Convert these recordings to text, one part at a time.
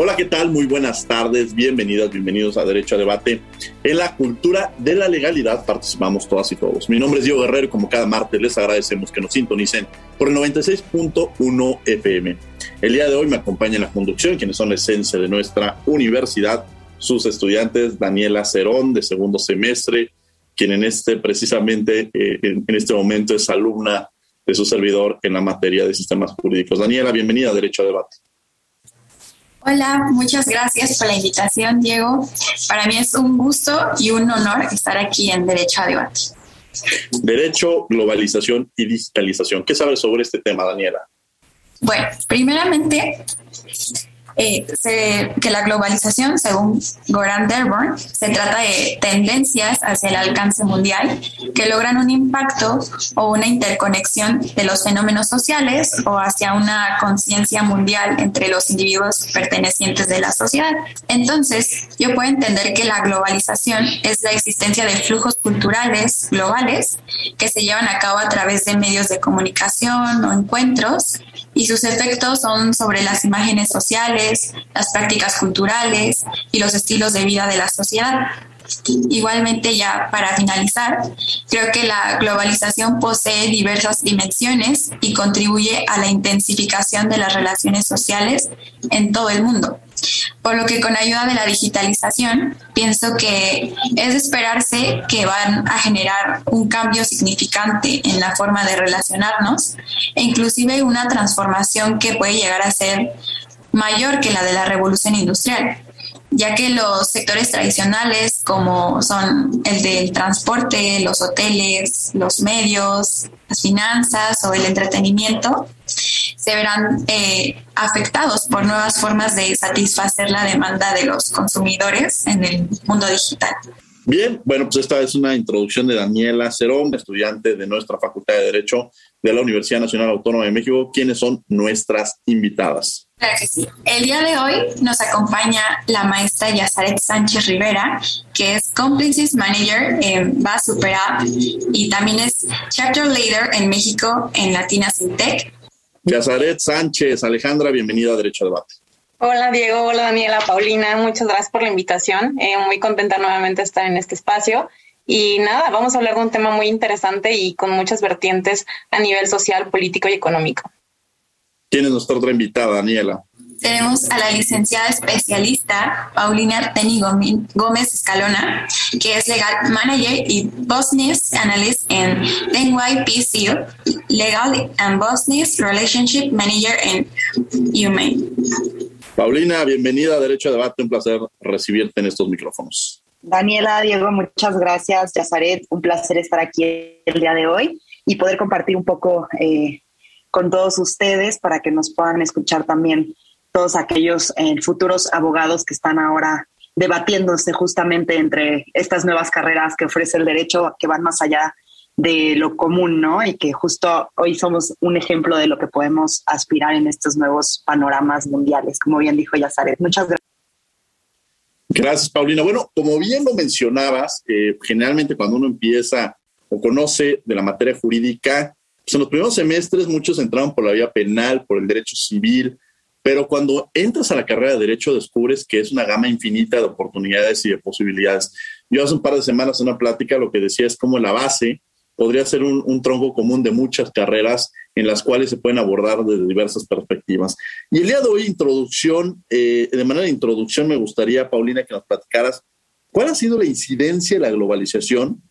Hola, ¿qué tal? Muy buenas tardes, bienvenidas, bienvenidos a Derecho a Debate. En la cultura de la legalidad participamos todas y todos. Mi nombre es Diego Guerrero como cada martes les agradecemos que nos sintonicen por el 96.1 FM. El día de hoy me acompaña en la conducción quienes son la esencia de nuestra universidad, sus estudiantes Daniela Cerón de segundo semestre, quien en este precisamente eh, en este momento es alumna de su servidor en la materia de sistemas jurídicos. Daniela, bienvenida a Derecho a Debate. Hola, muchas gracias por la invitación, Diego. Para mí es un gusto y un honor estar aquí en Derecho a Debate. Derecho, globalización y digitalización. ¿Qué sabes sobre este tema, Daniela? Bueno, primeramente, eh, que la globalización, según Goran Derborn, se trata de tendencias hacia el alcance mundial que logran un impacto o una interconexión de los fenómenos sociales o hacia una conciencia mundial entre los individuos pertenecientes de la sociedad. Entonces, yo puedo entender que la globalización es la existencia de flujos culturales globales que se llevan a cabo a través de medios de comunicación o encuentros y sus efectos son sobre las imágenes sociales, las prácticas culturales y los estilos de vida de la sociedad. Igualmente, ya para finalizar, creo que la globalización posee diversas dimensiones y contribuye a la intensificación de las relaciones sociales en todo el mundo. Por lo que con ayuda de la digitalización, pienso que es de esperarse que van a generar un cambio significante en la forma de relacionarnos e inclusive una transformación que puede llegar a ser mayor que la de la revolución industrial ya que los sectores tradicionales como son el del transporte, los hoteles, los medios, las finanzas o el entretenimiento, se verán eh, afectados por nuevas formas de satisfacer la demanda de los consumidores en el mundo digital. Bien, bueno, pues esta es una introducción de Daniela Cerón, estudiante de nuestra Facultad de Derecho de la Universidad Nacional Autónoma de México, quienes son nuestras invitadas. Claro que sí. El día de hoy nos acompaña la maestra Yazaret Sánchez Rivera, que es Complices Manager en Super App y también es Chapter Leader en México en Latina Sintec. Yazaret Sánchez, Alejandra, bienvenida a Derecho a Debate. Hola Diego, hola Daniela, Paulina, muchas gracias por la invitación. Eh, muy contenta nuevamente de estar en este espacio. Y nada, vamos a hablar de un tema muy interesante y con muchas vertientes a nivel social, político y económico. ¿Quién es nuestra otra invitada, Daniela? Tenemos a la licenciada especialista Paulina Teni Gómez Escalona, que es Legal Manager y Business Analyst en NYPC, Legal and Business Relationship Manager en UMaine. Paulina, bienvenida a Derecho a Debate. Un placer recibirte en estos micrófonos. Daniela, Diego, muchas gracias. Yazaret, un placer estar aquí el día de hoy y poder compartir un poco eh, con todos ustedes para que nos puedan escuchar también todos aquellos eh, futuros abogados que están ahora debatiéndose justamente entre estas nuevas carreras que ofrece el derecho que van más allá de lo común, ¿no? Y que justo hoy somos un ejemplo de lo que podemos aspirar en estos nuevos panoramas mundiales, como bien dijo Yazaret. Muchas gracias. Gracias, Paulina. Bueno, como bien lo mencionabas, eh, generalmente cuando uno empieza o conoce de la materia jurídica, pues en los primeros semestres muchos entraron por la vía penal, por el derecho civil, pero cuando entras a la carrera de Derecho descubres que es una gama infinita de oportunidades y de posibilidades. Yo hace un par de semanas en una plática lo que decía es como la base podría ser un, tronco común de muchas carreras en las cuales se pueden abordar desde diversas perspectivas. Y el día de hoy, introducción, eh, de manera de introducción, me gustaría, Paulina, que nos platicaras cuál ha sido la incidencia de la globalización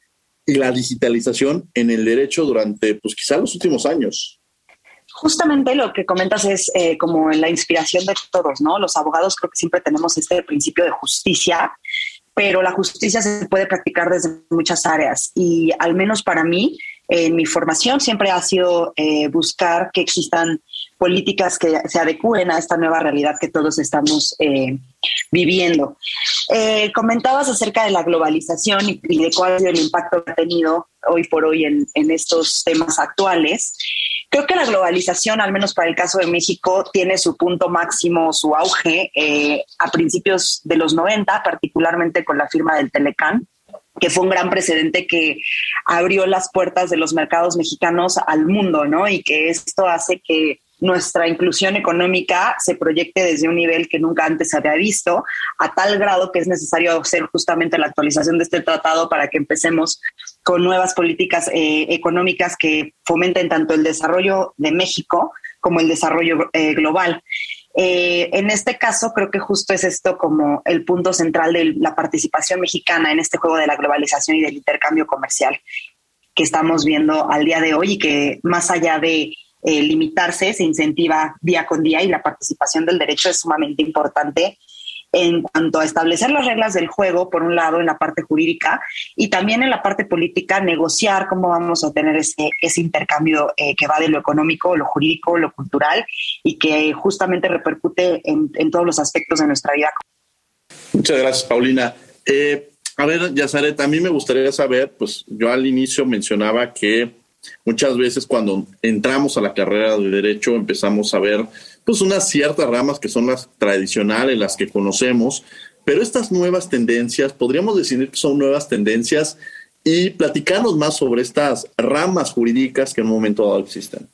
y la digitalización en el derecho durante, pues quizá los últimos años. Justamente lo que comentas es eh, como la inspiración de todos, ¿no? Los abogados creo que siempre tenemos este principio de justicia, pero la justicia se puede practicar desde muchas áreas y al menos para mí, en mi formación siempre ha sido eh, buscar que existan políticas que se adecúen a esta nueva realidad que todos estamos eh, viviendo. Eh, comentabas acerca de la globalización y, de cuál es el impacto que ha tenido hoy por hoy en, estos temas actuales. Creo que la globalización, al menos para el caso de México, tiene su punto máximo, su auge eh, a principios de los 90, particularmente con la firma del Telecán que fue un gran precedente que abrió las puertas de los mercados mexicanos al mundo, ¿no? Y que esto hace que nuestra inclusión económica se proyecte desde un nivel que nunca antes se había visto, a tal grado que es necesario hacer justamente la actualización de este tratado para que empecemos con nuevas políticas eh, económicas que fomenten tanto el desarrollo de México como el desarrollo eh, global. Eh, en este caso, creo que justo es esto como el punto central de la participación mexicana en este juego de la globalización y del intercambio comercial que estamos viendo al día de hoy y que más allá de eh, limitarse, se incentiva día con día y la participación del derecho es sumamente importante en cuanto a establecer las reglas del juego, por un lado, en la parte jurídica y también en la parte política, negociar cómo vamos a tener ese, ese intercambio eh, que va de lo económico, lo jurídico, lo cultural y que justamente repercute en, en todos los aspectos de nuestra vida. Muchas gracias, Paulina. Eh, a ver, Yazaret, a mí me gustaría saber, pues yo al inicio mencionaba que Muchas veces cuando entramos a la carrera de derecho empezamos a ver pues unas ciertas ramas que son las tradicionales, las que conocemos, pero estas nuevas tendencias, podríamos decir que son nuevas tendencias y platicarnos más sobre estas ramas jurídicas que en un momento dado existen.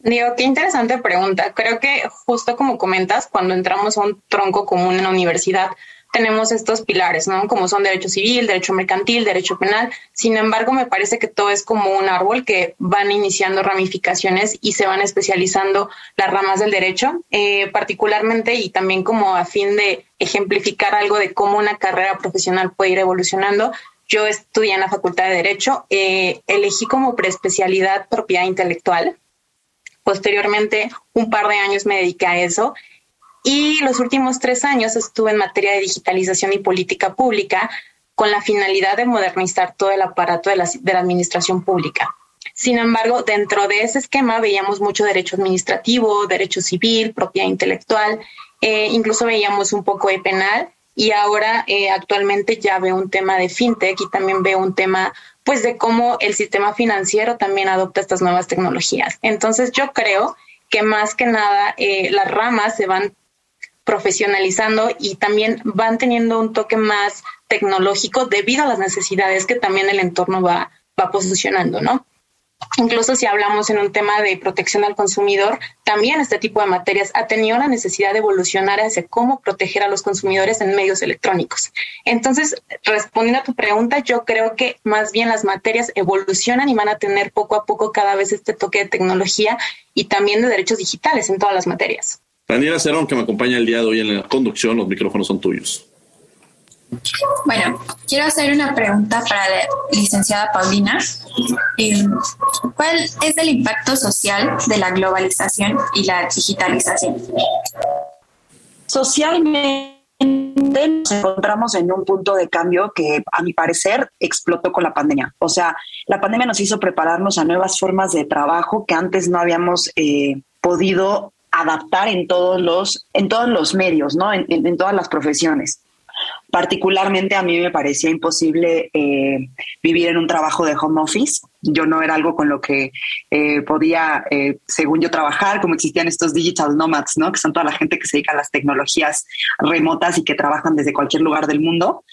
Digo, qué interesante pregunta. Creo que justo como comentas, cuando entramos a un tronco común en la universidad, tenemos estos pilares, ¿no? Como son derecho civil, derecho mercantil, derecho penal. Sin embargo, me parece que todo es como un árbol que van iniciando ramificaciones y se van especializando las ramas del derecho, eh, particularmente y también como a fin de ejemplificar algo de cómo una carrera profesional puede ir evolucionando. Yo estudié en la Facultad de Derecho, eh, elegí como preespecialidad propiedad intelectual. Posteriormente, un par de años me dediqué a eso y los últimos tres años estuve en materia de digitalización y política pública con la finalidad de modernizar todo el aparato de la, administración pública. Sin embargo, dentro de ese esquema veíamos mucho derecho administrativo, derecho civil, propiedad intelectual, eh, incluso veíamos un poco de penal y ahora eh, actualmente ya veo un tema de fintech y también veo un tema pues de cómo el sistema financiero también adopta estas nuevas tecnologías. Entonces yo creo que más que nada eh, las ramas se van profesionalizando y también van teniendo un toque más tecnológico debido a las necesidades que también el entorno va, posicionando, ¿no? Incluso si hablamos en un tema de protección al consumidor, también este tipo de materias ha tenido la necesidad de evolucionar hacia cómo proteger a los consumidores en medios electrónicos. Entonces, respondiendo a tu pregunta, yo creo que más bien las materias evolucionan y van a tener poco a poco cada vez este toque de tecnología y también de derechos digitales en todas las materias. Daniela Cerón, que me acompaña el día de hoy en la conducción, los micrófonos son tuyos. Bueno, quiero hacer una pregunta para la licenciada Paulina. Eh, ¿Cuál es el impacto social de la globalización y la digitalización? Socialmente nos encontramos en un punto de cambio que a mi parecer explotó con la pandemia. O sea, la pandemia nos hizo prepararnos a nuevas formas de trabajo que antes no habíamos eh, podido adaptar en todos los, en todos los medios, ¿no? En, todas las profesiones. Particularmente a mí me parecía imposible eh, vivir en un trabajo de home office. Yo no era algo con lo que eh, podía, eh, según yo, trabajar, como existían estos digital nomads, ¿no? Que son toda la gente que se dedica a las tecnologías remotas y que trabajan desde cualquier lugar del mundo.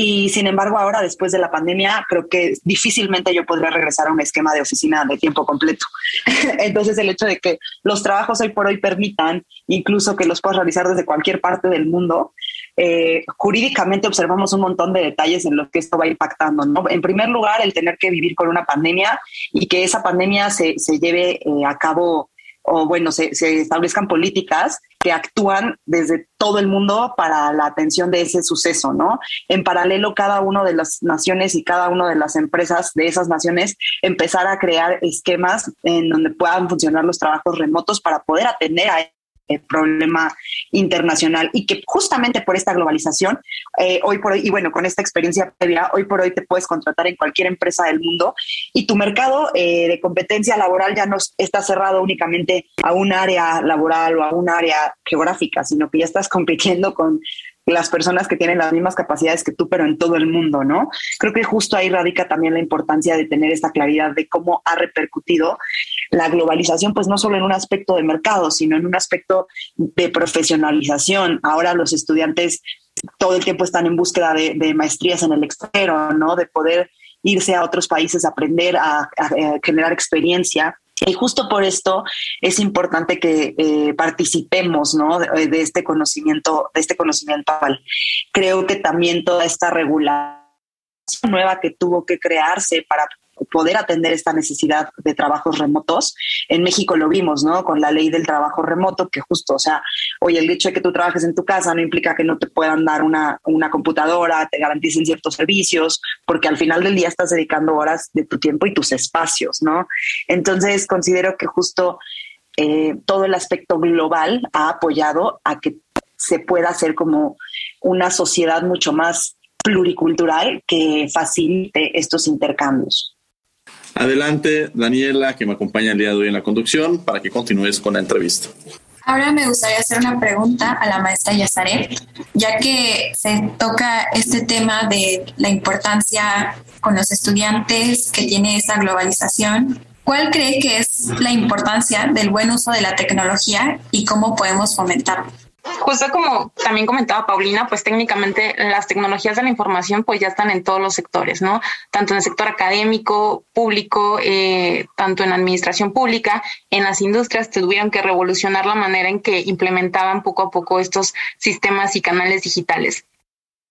Y sin embargo, ahora, después de la pandemia, creo que difícilmente yo podría regresar a un esquema de oficina de tiempo completo. Entonces, el hecho de que los trabajos hoy por hoy permitan incluso que los puedas realizar desde cualquier parte del mundo, eh, jurídicamente observamos un montón de detalles en los que esto va impactando. ¿no? En primer lugar, el tener que vivir con una pandemia y que esa pandemia se, se lleve eh, a cabo o bueno, se, se, establezcan políticas que actúan desde todo el mundo para la atención de ese suceso, ¿no? En paralelo, cada una de las naciones y cada una de las empresas de esas naciones empezar a crear esquemas en donde puedan funcionar los trabajos remotos para poder atender a problema internacional y que justamente por esta globalización, eh, hoy por hoy, y bueno, con esta experiencia previa, hoy por hoy te puedes contratar en cualquier empresa del mundo y tu mercado eh, de competencia laboral ya no está cerrado únicamente a un área laboral o a un área geográfica, sino que ya estás compitiendo con las personas que tienen las mismas capacidades que tú, pero en todo el mundo, ¿no? Creo que justo ahí radica también la importancia de tener esta claridad de cómo ha repercutido la globalización, pues no solo en un aspecto de mercado, sino en un aspecto de profesionalización. Ahora los estudiantes todo el tiempo están en búsqueda de, maestrías en el extranjero, ¿no? De poder irse a otros países, aprender a generar experiencia y justo por esto es importante que eh, participemos ¿no? de, este conocimiento, de este conocimiento. Creo que también toda esta regulación nueva que tuvo que crearse para poder atender esta necesidad de trabajos remotos. En México lo vimos, ¿no? Con la ley del trabajo remoto, que justo, o sea, oye, el hecho de que tú trabajes en tu casa no implica que no te puedan dar una, una computadora, te garanticen ciertos servicios, porque al final del día estás dedicando horas de tu tiempo y tus espacios, ¿no? Entonces, considero que justo eh, todo el aspecto global ha apoyado a que se pueda hacer como una sociedad mucho más pluricultural que facilite estos intercambios. Adelante, Daniela, que me acompaña el día de hoy en la conducción, para que continúes con la entrevista. Ahora me gustaría hacer una pregunta a la maestra Yazaret, ya que se toca este tema de la importancia con los estudiantes que tiene esa globalización. ¿Cuál cree que es la importancia del buen uso de la tecnología y cómo podemos fomentarlo? Justo como también comentaba Paulina, pues técnicamente las tecnologías de la información pues ya están en todos los sectores, ¿no? Tanto en el sector académico, público, eh, tanto en administración pública, en las industrias tuvieron que revolucionar la manera en que implementaban poco a poco estos sistemas y canales digitales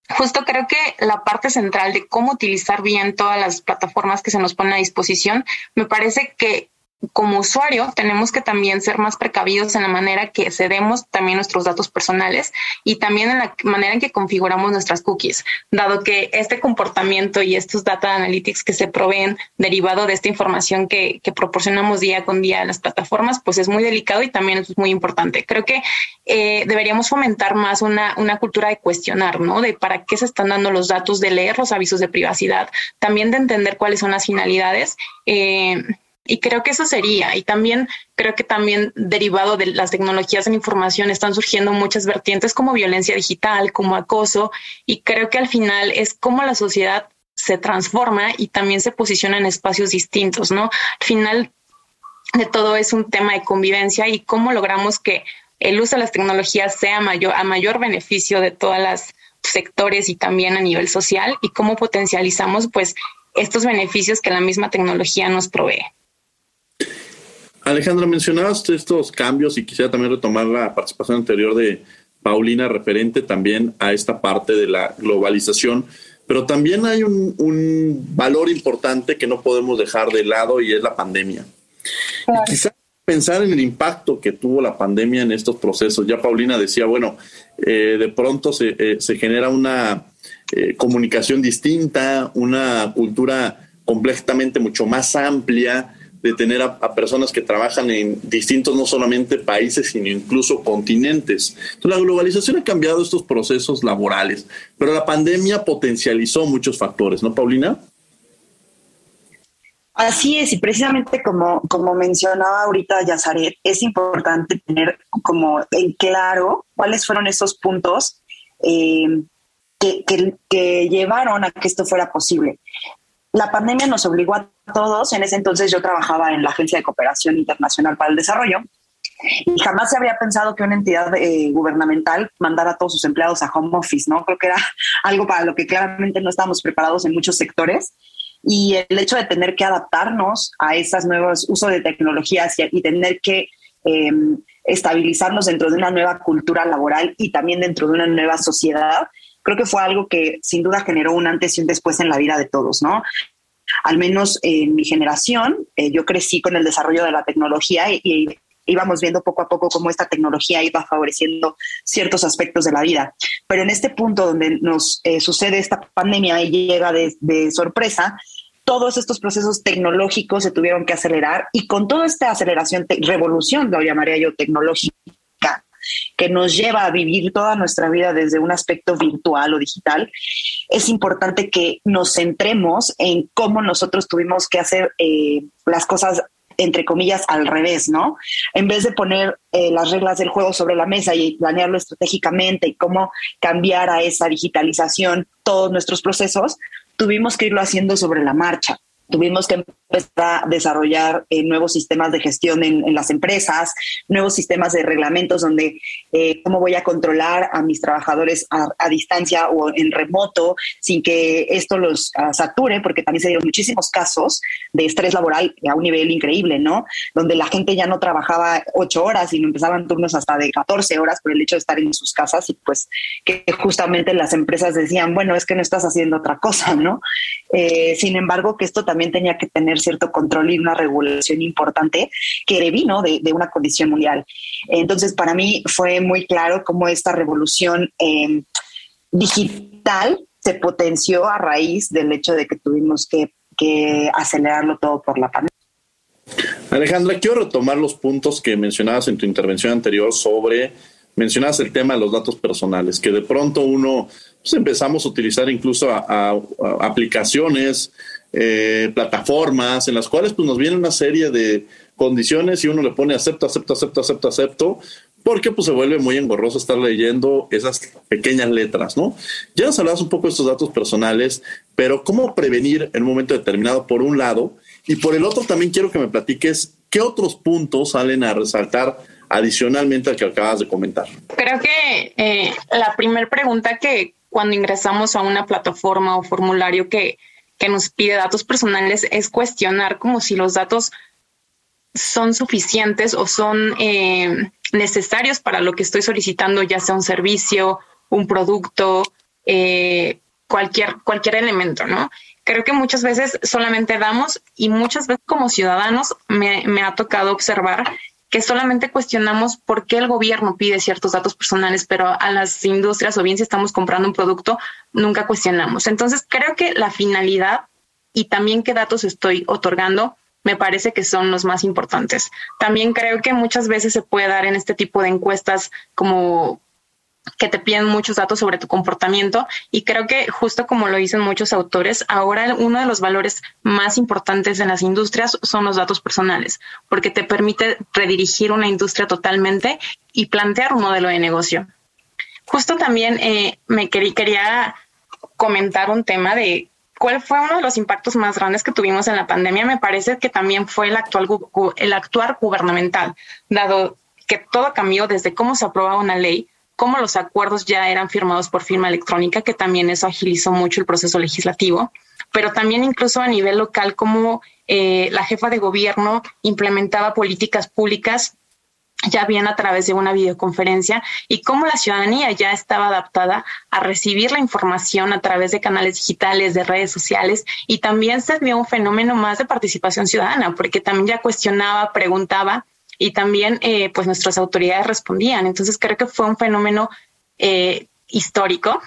justo creo que la parte central de cómo utilizar bien todas las plataformas que se nos ponen a disposición, me parece que como usuario tenemos que también ser más precavidos en la manera que cedemos también nuestros datos personales y también en la manera en que configuramos nuestras cookies, dado que este comportamiento y estos data analytics que se proveen derivado de esta información que, proporcionamos día con día a las plataformas, pues es muy delicado y también es muy importante. Creo que eh, deberíamos fomentar más una, una cultura de cuestionar, ¿no? De para qué se están dando los datos, de leer los avisos de privacidad, también de entender cuáles son las finalidades. Eh, y creo que eso sería. Y también creo que también derivado de las tecnologías en información están surgiendo muchas vertientes como violencia digital, como acoso. Y creo que al final es como la sociedad se transforma y también se posiciona en espacios distintos, ¿no? Al final de todo es un tema de convivencia y cómo logramos que el uso de las tecnologías sea mayor, a mayor beneficio de todas las sectores y también a nivel social y cómo potencializamos pues estos beneficios que la misma tecnología nos provee. Alejandra, mencionabas estos cambios y quisiera también retomar la participación anterior de Paulina referente también a esta parte de la globalización, pero también hay un, valor importante que no podemos dejar de lado y es la pandemia. Y quizá pensar en el impacto que tuvo la pandemia en estos procesos. Ya Paulina decía, bueno, eh, de pronto se, eh, genera una eh, comunicación distinta, una cultura completamente mucho más amplia, de tener a, personas que trabajan en distintos, no solamente países, sino incluso continentes. La globalización ha cambiado estos procesos laborales, pero la pandemia potencializó muchos factores, ¿no, Paulina? Así es, y precisamente como, como mencionaba ahorita Yazaret, es importante tener como en claro cuáles fueron esos puntos eh, que, que, llevaron a que esto fuera posible la pandemia nos obligó a todos, en ese entonces yo trabajaba en la Agencia de Cooperación Internacional para el Desarrollo, y jamás se habría pensado que una entidad eh, gubernamental mandara a todos sus empleados a home office, ¿no? Creo que era algo para lo que claramente no estábamos preparados en muchos sectores. Y el hecho de tener que adaptarnos a esos nuevos usos de tecnologías y, tener que em, estabilizarnos dentro de una nueva cultura laboral y también dentro de una nueva sociedad, creo que fue algo que sin duda generó un antes y un después en la vida de todos, ¿no? Al menos en mi generación, eh, yo crecí con el desarrollo de la tecnología y, íbamos viendo poco a poco cómo esta tecnología iba favoreciendo ciertos aspectos de la vida. Pero en este punto donde nos eh, sucede esta pandemia y llega de, de sorpresa, todos estos procesos tecnológicos se tuvieron que acelerar y con toda esta aceleración, revolución, lo llamaría yo, tecnológica, que nos lleva a vivir toda nuestra vida desde un aspecto virtual o digital, es importante que nos centremos en cómo nosotros tuvimos que hacer eh, las cosas entre comillas, al revés, ¿no? En vez de poner eh, las reglas del juego sobre la mesa y planearlo estratégicamente y cómo cambiar a esa digitalización todos nuestros procesos, tuvimos que irlo haciendo sobre la marcha tuvimos que empezar a desarrollar eh, nuevos sistemas de gestión en, las empresas, nuevos sistemas de reglamentos donde eh, cómo voy a controlar a mis trabajadores a, distancia o en remoto sin que esto los ah, sature, porque también se dieron muchísimos casos de estrés laboral a un nivel increíble, ¿no? Donde la gente ya no trabajaba ocho horas y empezaban turnos hasta de 14 horas por el hecho de estar en sus casas y pues que justamente las empresas decían, bueno, es que no estás haciendo otra cosa, ¿no? Eh, sin embargo, que esto también tenía que tener cierto control y una regulación importante que vino de, una condición mundial. Entonces, para mí fue muy claro cómo esta revolución em, digital se potenció a raíz del hecho de que tuvimos que, que acelerarlo todo por la pandemia. Alejandra, quiero retomar los puntos que mencionabas en tu intervención anterior sobre, mencionabas el tema de los datos personales, que de pronto uno pues, empezamos a utilizar incluso a aplicaciones eh, plataformas en las cuales pues, nos viene una serie de condiciones y uno le pone acepto, acepto, acepto, acepto, acepto, porque pues se vuelve muy engorroso estar leyendo esas pequeñas letras, ¿no? Ya nos hablabas un poco de estos datos personales, pero ¿cómo prevenir en un momento determinado por un lado? Y por el otro también quiero que me platiques qué otros puntos salen a resaltar adicionalmente al que acabas de comentar. Creo que eh, la primera pregunta que cuando ingresamos a una plataforma o formulario que que nos pide datos personales es cuestionar como si los datos son suficientes o son eh, necesarios para lo que estoy solicitando, ya sea un servicio, un producto, eh, cualquier, cualquier elemento, ¿no? Creo que muchas veces solamente damos y muchas veces como ciudadanos me, me ha tocado observar que solamente cuestionamos por qué el gobierno pide ciertos datos personales, pero a las industrias o bien si estamos comprando un producto, nunca cuestionamos. Entonces, creo que la finalidad y también qué datos estoy otorgando me parece que son los más importantes. También creo que muchas veces se puede dar en este tipo de encuestas como que te piden muchos datos sobre tu comportamiento y creo que justo como lo dicen muchos autores, ahora uno de los valores más importantes en las industrias son los datos personales, porque te permite redirigir una industria totalmente y plantear un modelo de negocio. Justo también eh, me quería comentar un tema de cuál fue uno de los impactos más grandes que tuvimos en la pandemia. Me parece que también fue el actual el actuar gubernamental, dado que todo cambió desde cómo se aprobaba una ley como los acuerdos ya eran firmados por firma electrónica, que también eso agilizó mucho el proceso legislativo, pero también incluso a nivel local, como eh, la jefa de gobierno implementaba políticas públicas ya bien a través de una videoconferencia y cómo la ciudadanía ya estaba adaptada a recibir la información a través de canales digitales, de redes sociales y también se vio un fenómeno más de participación ciudadana porque también ya cuestionaba, preguntaba y también eh, pues nuestras autoridades respondían. Entonces creo que fue un fenómeno eh, histórico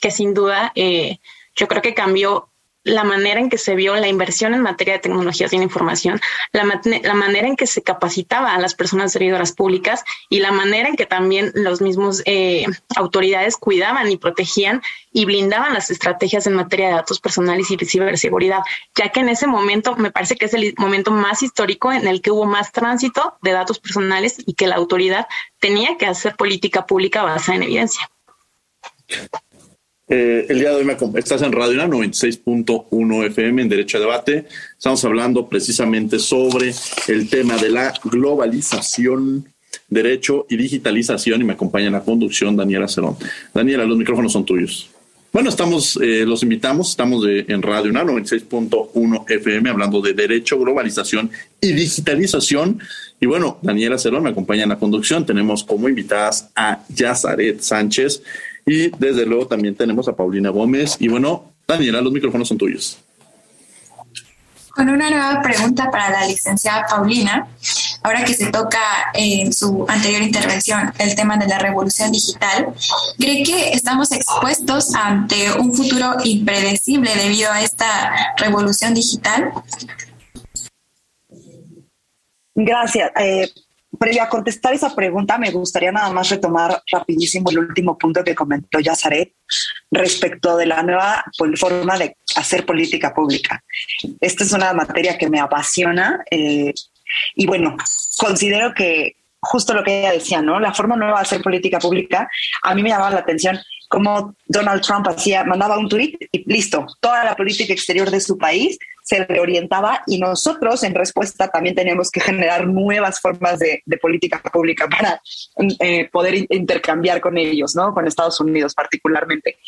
que sin duda eh, yo creo que cambió la manera en que se vio la inversión en materia de tecnologías de la información, la, manera en que se capacitaba a las personas servidoras públicas y la manera en que también los mismos eh, autoridades cuidaban y protegían y blindaban las estrategias en materia de datos personales y ciberseguridad, ya que en ese momento me parece que es el momento más histórico en el que hubo más tránsito de datos personales y que la autoridad tenía que hacer política pública basada en evidencia. Eh, el día de hoy me estás en Radio 96.1 FM en Derecho a Debate. Estamos hablando precisamente sobre el tema de la globalización, derecho y digitalización y me acompaña en la conducción Daniela Cerón. Daniela, los micrófonos son tuyos. Bueno, estamos, eh, los invitamos, estamos en Radio 96.1 FM hablando de derecho, globalización y digitalización. Y bueno, Daniela Cerón me acompaña en la conducción. Tenemos como invitadas a Yazaret Sánchez. Y desde luego también tenemos a Paulina Gómez. Y bueno, Daniela, los micrófonos son tuyos. con una nueva pregunta para la licenciada Paulina. Ahora que se toca en su anterior intervención el tema de la revolución digital, ¿cree que estamos expuestos ante un futuro impredecible debido a esta revolución digital? Gracias. Eh, previo a contestar esa pregunta, me gustaría nada más retomar rapidísimo el último punto que comentó Yazaret respecto de la nueva forma de hacer política pública. Esta es una materia que me apasiona eh, y bueno, considero que justo lo que ella decía, ¿no? La forma nueva de hacer política pública, a mí me llamaba la atención cómo Donald Trump hacía, mandaba un tweet y listo, toda la política exterior de su país se reorientaba y nosotros en respuesta también tenemos que generar nuevas formas de, política pública para eh, poder intercambiar con ellos, ¿no? Con Estados Unidos particularmente.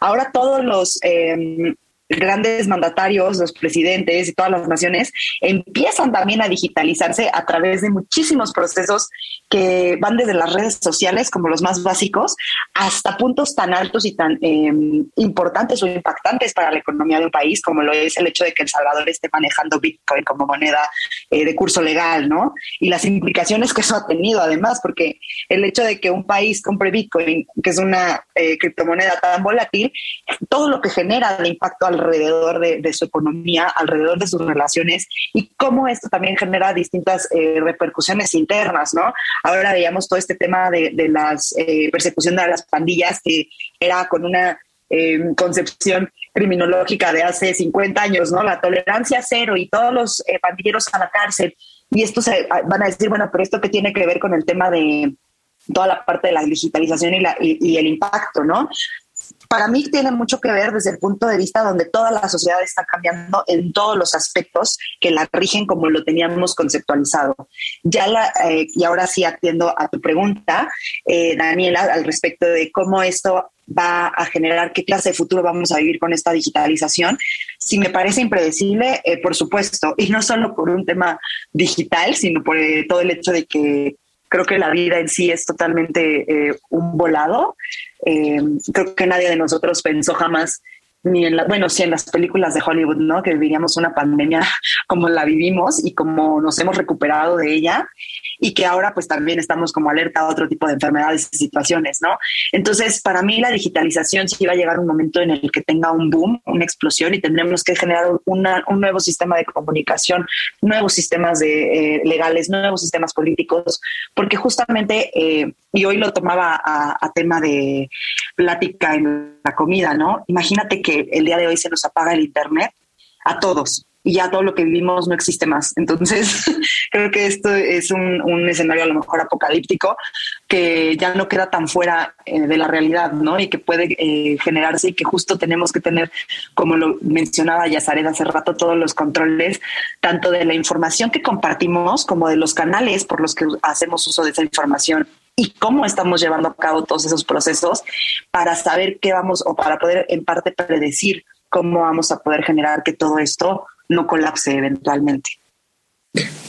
Ahora todos los... Eh, grandes mandatarios, los presidentes y todas las naciones empiezan también a digitalizarse a través de muchísimos procesos que van desde las redes sociales como los más básicos hasta puntos tan altos y tan em, importantes o impactantes para la economía de un país como lo es el hecho de que El Salvador esté manejando Bitcoin como moneda eh, de curso legal, ¿no? Y las implicaciones que eso ha tenido además, porque el hecho de que un país compre Bitcoin, que es una eh, criptomoneda tan volátil, todo lo que genera de impacto al alrededor de, su economía, alrededor de sus relaciones y cómo esto también genera distintas eh, repercusiones internas, ¿no? Ahora veíamos todo este tema de, de las eh, persecución de las pandillas que era con una em, concepción criminológica de hace 50 años, ¿no? La tolerancia cero y todos los eh, pandilleros a la cárcel. Y esto se van a decir, bueno, pero esto que tiene que ver con el tema de toda la parte de la digitalización y, la, y el impacto, ¿no? Para mí tiene mucho que ver desde el punto de vista donde toda la sociedad está cambiando en todos los aspectos que la rigen como lo teníamos conceptualizado. Ya la, eh, y ahora sí atiendo a tu pregunta, eh, Daniela, al respecto de cómo esto va a generar, qué clase de futuro vamos a vivir con esta digitalización. Si me parece impredecible, eh, por supuesto, y no solo por un tema digital, sino por todo el hecho de que creo que la vida en sí es totalmente un volado. Eh, creo que nadie de nosotros pensó jamás ni en la, bueno, sí en las películas de Hollywood, ¿no? Que viviríamos una pandemia como la vivimos y como nos hemos recuperado de ella y que ahora pues también estamos como alerta a otro tipo de enfermedades y situaciones, ¿no? Entonces, para mí la digitalización sí va a llegar un momento en el que tenga un boom, una explosión y tendremos que generar un nuevo sistema de comunicación, nuevos sistemas de, eh, legales, nuevos sistemas políticos, porque justamente, eh, y hoy lo tomaba a tema de plática en la comida, ¿no? Imagínate que el día de hoy se nos apaga el Internet a todos y ya todo lo que vivimos no existe más. Entonces, creo que esto es un, escenario a lo mejor apocalíptico que ya no queda tan fuera eh, de la realidad, ¿no? Y que puede eh, generarse y que justo tenemos que tener, como lo mencionaba Yazaret hace rato, todos los controles, tanto de la información que compartimos como de los canales por los que hacemos uso de esa información y cómo estamos llevando a cabo todos esos procesos para saber qué vamos o para poder en parte predecir cómo vamos a poder generar que todo esto no colapse eventualmente.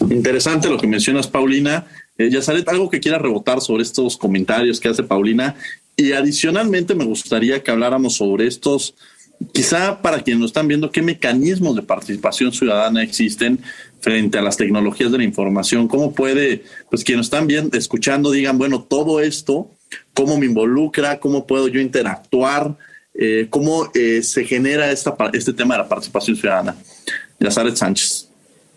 Interesante lo que mencionas, Paulina. Eh, Yazaret, algo que quiera rebotar sobre estos comentarios que hace Paulina. Y adicionalmente me gustaría que habláramos sobre estos, quizá para quienes nos están viendo, qué mecanismos de participación ciudadana existen frente a las tecnologías de la información. ¿Cómo puede, pues quienes están viendo, escuchando, digan, bueno, todo esto, cómo me involucra, cómo puedo yo interactuar, eh, cómo eh, se genera esta, este tema de la participación ciudadana? Yazaret Sánchez.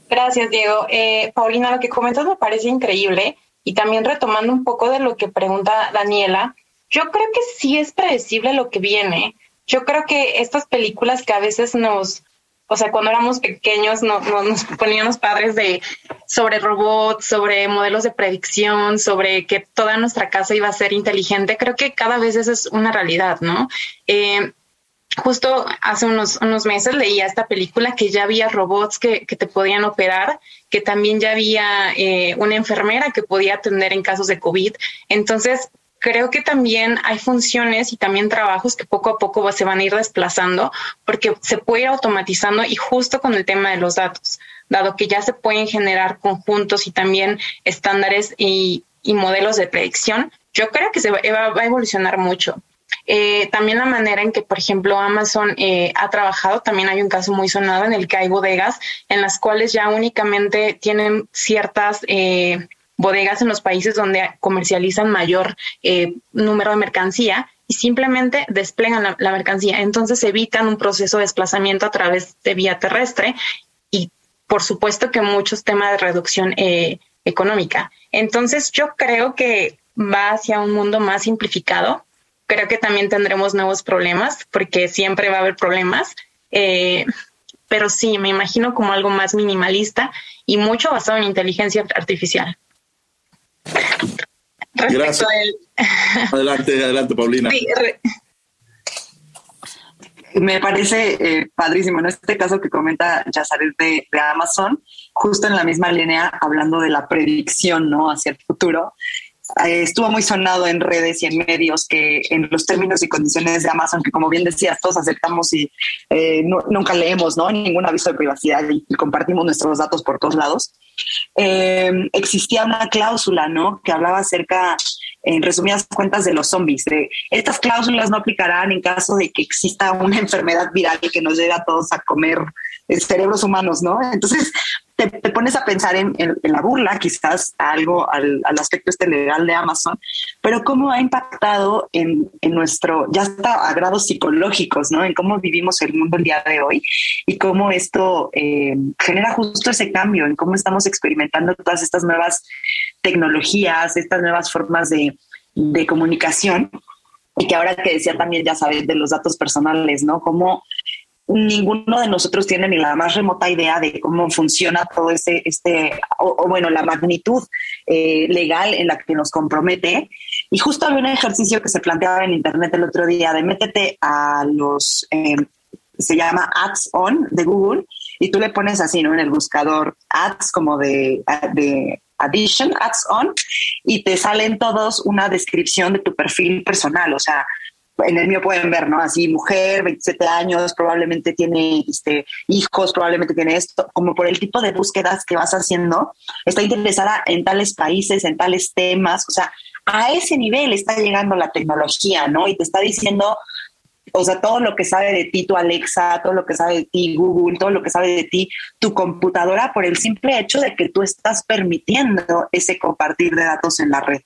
Gracias, Diego. Eh, Paulina, lo que comentas me parece increíble y también retomando un poco de lo que pregunta Daniela, yo creo que sí es predecible lo que viene. Yo creo que estas películas que a veces nos, o sea, cuando éramos pequeños no, nos poníamos padres de sobre robots, sobre modelos de predicción, sobre que toda nuestra casa iba a ser inteligente, creo que cada vez eso es una realidad, ¿no? Eh, justo hace unos, unos meses leía esta película que ya había robots que, que te podían operar, que también ya había eh, una enfermera que podía atender en casos de COVID. Entonces, creo que también hay funciones y también trabajos que poco a poco se van a ir desplazando porque se puede ir automatizando y justo con el tema de los datos, dado que ya se pueden generar conjuntos y también estándares y, modelos de predicción, yo creo que se va, va a evolucionar mucho. Eh, también la manera en que, por ejemplo, Amazon eh, ha trabajado, también hay un caso muy sonado en el que hay bodegas en las cuales ya únicamente tienen ciertas eh, bodegas en los países donde comercializan mayor número de mercancía y simplemente desplegan la, mercancía. Entonces evitan un proceso de desplazamiento a través de vía terrestre y por supuesto que muchos temas de reducción económica. Entonces yo creo que va hacia un mundo más simplificado. Creo que también tendremos nuevos problemas, porque siempre va a haber problemas. Eh, pero sí, me imagino como algo más minimalista y mucho basado en inteligencia artificial. Gracias. Adelante, adelante, Paulina. Me parece eh, padrísimo, en este caso que comenta Yazaret de, de, Amazon, justo en la misma línea, hablando de la predicción ¿no? hacia el futuro. Eh, estuvo muy sonado en redes y en medios que en los términos y condiciones de Amazon, que como bien decías, todos aceptamos y eh, nunca leemos ¿no? ningún aviso de privacidad y, compartimos nuestros datos por todos lados, eh, existía una cláusula ¿no? que hablaba acerca, en resumidas cuentas, de los zombies. Estas cláusulas no aplicarán en caso de que exista una enfermedad viral que nos lleve a todos a comer cerebros humanos, ¿no? Entonces, te, pones a pensar en, la burla, quizás algo al, aspecto este legal de Amazon, pero cómo ha impactado en, nuestro, ya está a grados psicológicos, ¿no? En cómo vivimos el mundo el día de hoy y cómo esto eh, genera justo ese cambio, en cómo estamos experimentando todas estas nuevas tecnologías, estas nuevas formas de, de comunicación y que ahora que decía también, ya sabes, de los datos personales, ¿no? Cómo ninguno de nosotros tiene ni la más remota idea de cómo funciona todo este, este o, bueno, la magnitud eh, legal en la que nos compromete. Y justo había un ejercicio que se planteaba en Internet el otro día de métete a los, eh, se llama Ads On de Google, y tú le pones así, ¿no? En el buscador ads como de, de addition, ads on, y te salen todos una descripción de tu perfil personal, o sea, en el mío pueden ver, ¿no? Así, mujer, 27 años, probablemente tiene este, hijos, probablemente tiene esto, como por el tipo de búsquedas que vas haciendo, está interesada en tales países, en tales temas, o sea, a ese nivel está llegando la tecnología, ¿no? Y te está diciendo, o sea, todo lo que sabe de ti tu Alexa, todo lo que sabe de ti Google, todo lo que sabe de ti tu computadora, por el simple hecho de que tú estás permitiendo ese compartir de datos en la red.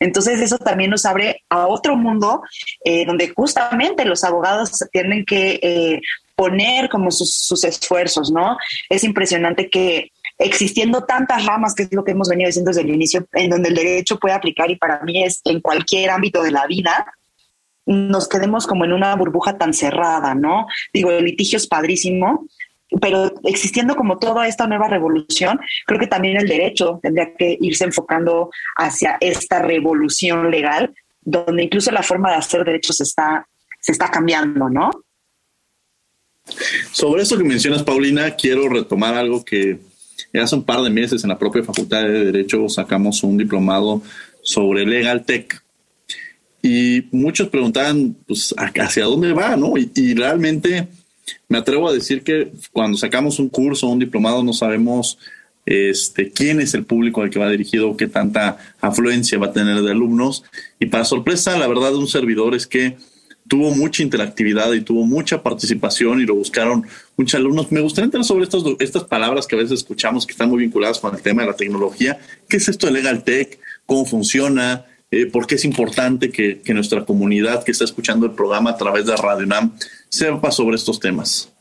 Entonces eso también nos abre a otro mundo eh, donde justamente los abogados tienen que eh, poner como sus, esfuerzos, ¿no? Es impresionante que existiendo tantas ramas, que es lo que hemos venido diciendo desde el inicio, en donde el derecho puede aplicar y para mí es en cualquier ámbito de la vida, nos quedemos como en una burbuja tan cerrada, ¿no? Digo, el litigio es padrísimo, pero existiendo como toda esta nueva revolución, creo que también el derecho tendría que irse enfocando hacia esta revolución legal, donde incluso la forma de hacer derechos está, se está cambiando, ¿no? Sobre eso que mencionas, Paulina, quiero retomar algo que hace un par de meses en la propia Facultad de Derecho sacamos un diplomado sobre Legal Tech. Y muchos preguntaban, pues, hacia dónde va, ¿no? y realmente me atrevo a decir que cuando sacamos un curso, un diplomado, no sabemos este, quién es el público al que va dirigido, qué tanta afluencia va a tener de alumnos. Y para sorpresa, la verdad de un servidor es que tuvo mucha interactividad y tuvo mucha participación y lo buscaron muchos alumnos. Me gustaría entrar sobre estas, estas palabras que a veces escuchamos que están muy vinculadas con el tema de la tecnología. ¿Qué es esto de Legal Tech? ¿Cómo funciona? Eh, ¿Por qué es importante que, nuestra comunidad que está escuchando el programa a través de Radio NAM sepa sobre estos temas.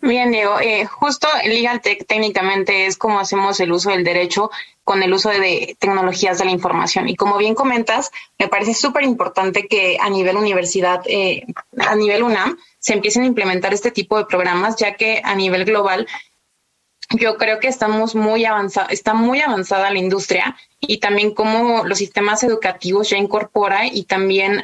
Bien, Diego, eh, justo Legal Tech técnicamente es como hacemos el uso del derecho con el uso de tecnologías de la información. Y como bien comentas, me parece súper importante que a nivel universidad, eh, a nivel UNAM, se empiecen a implementar este tipo de programas, ya que a nivel global yo creo que estamos muy avanzada, está muy avanzada la industria y también como los sistemas educativos ya incorporan y también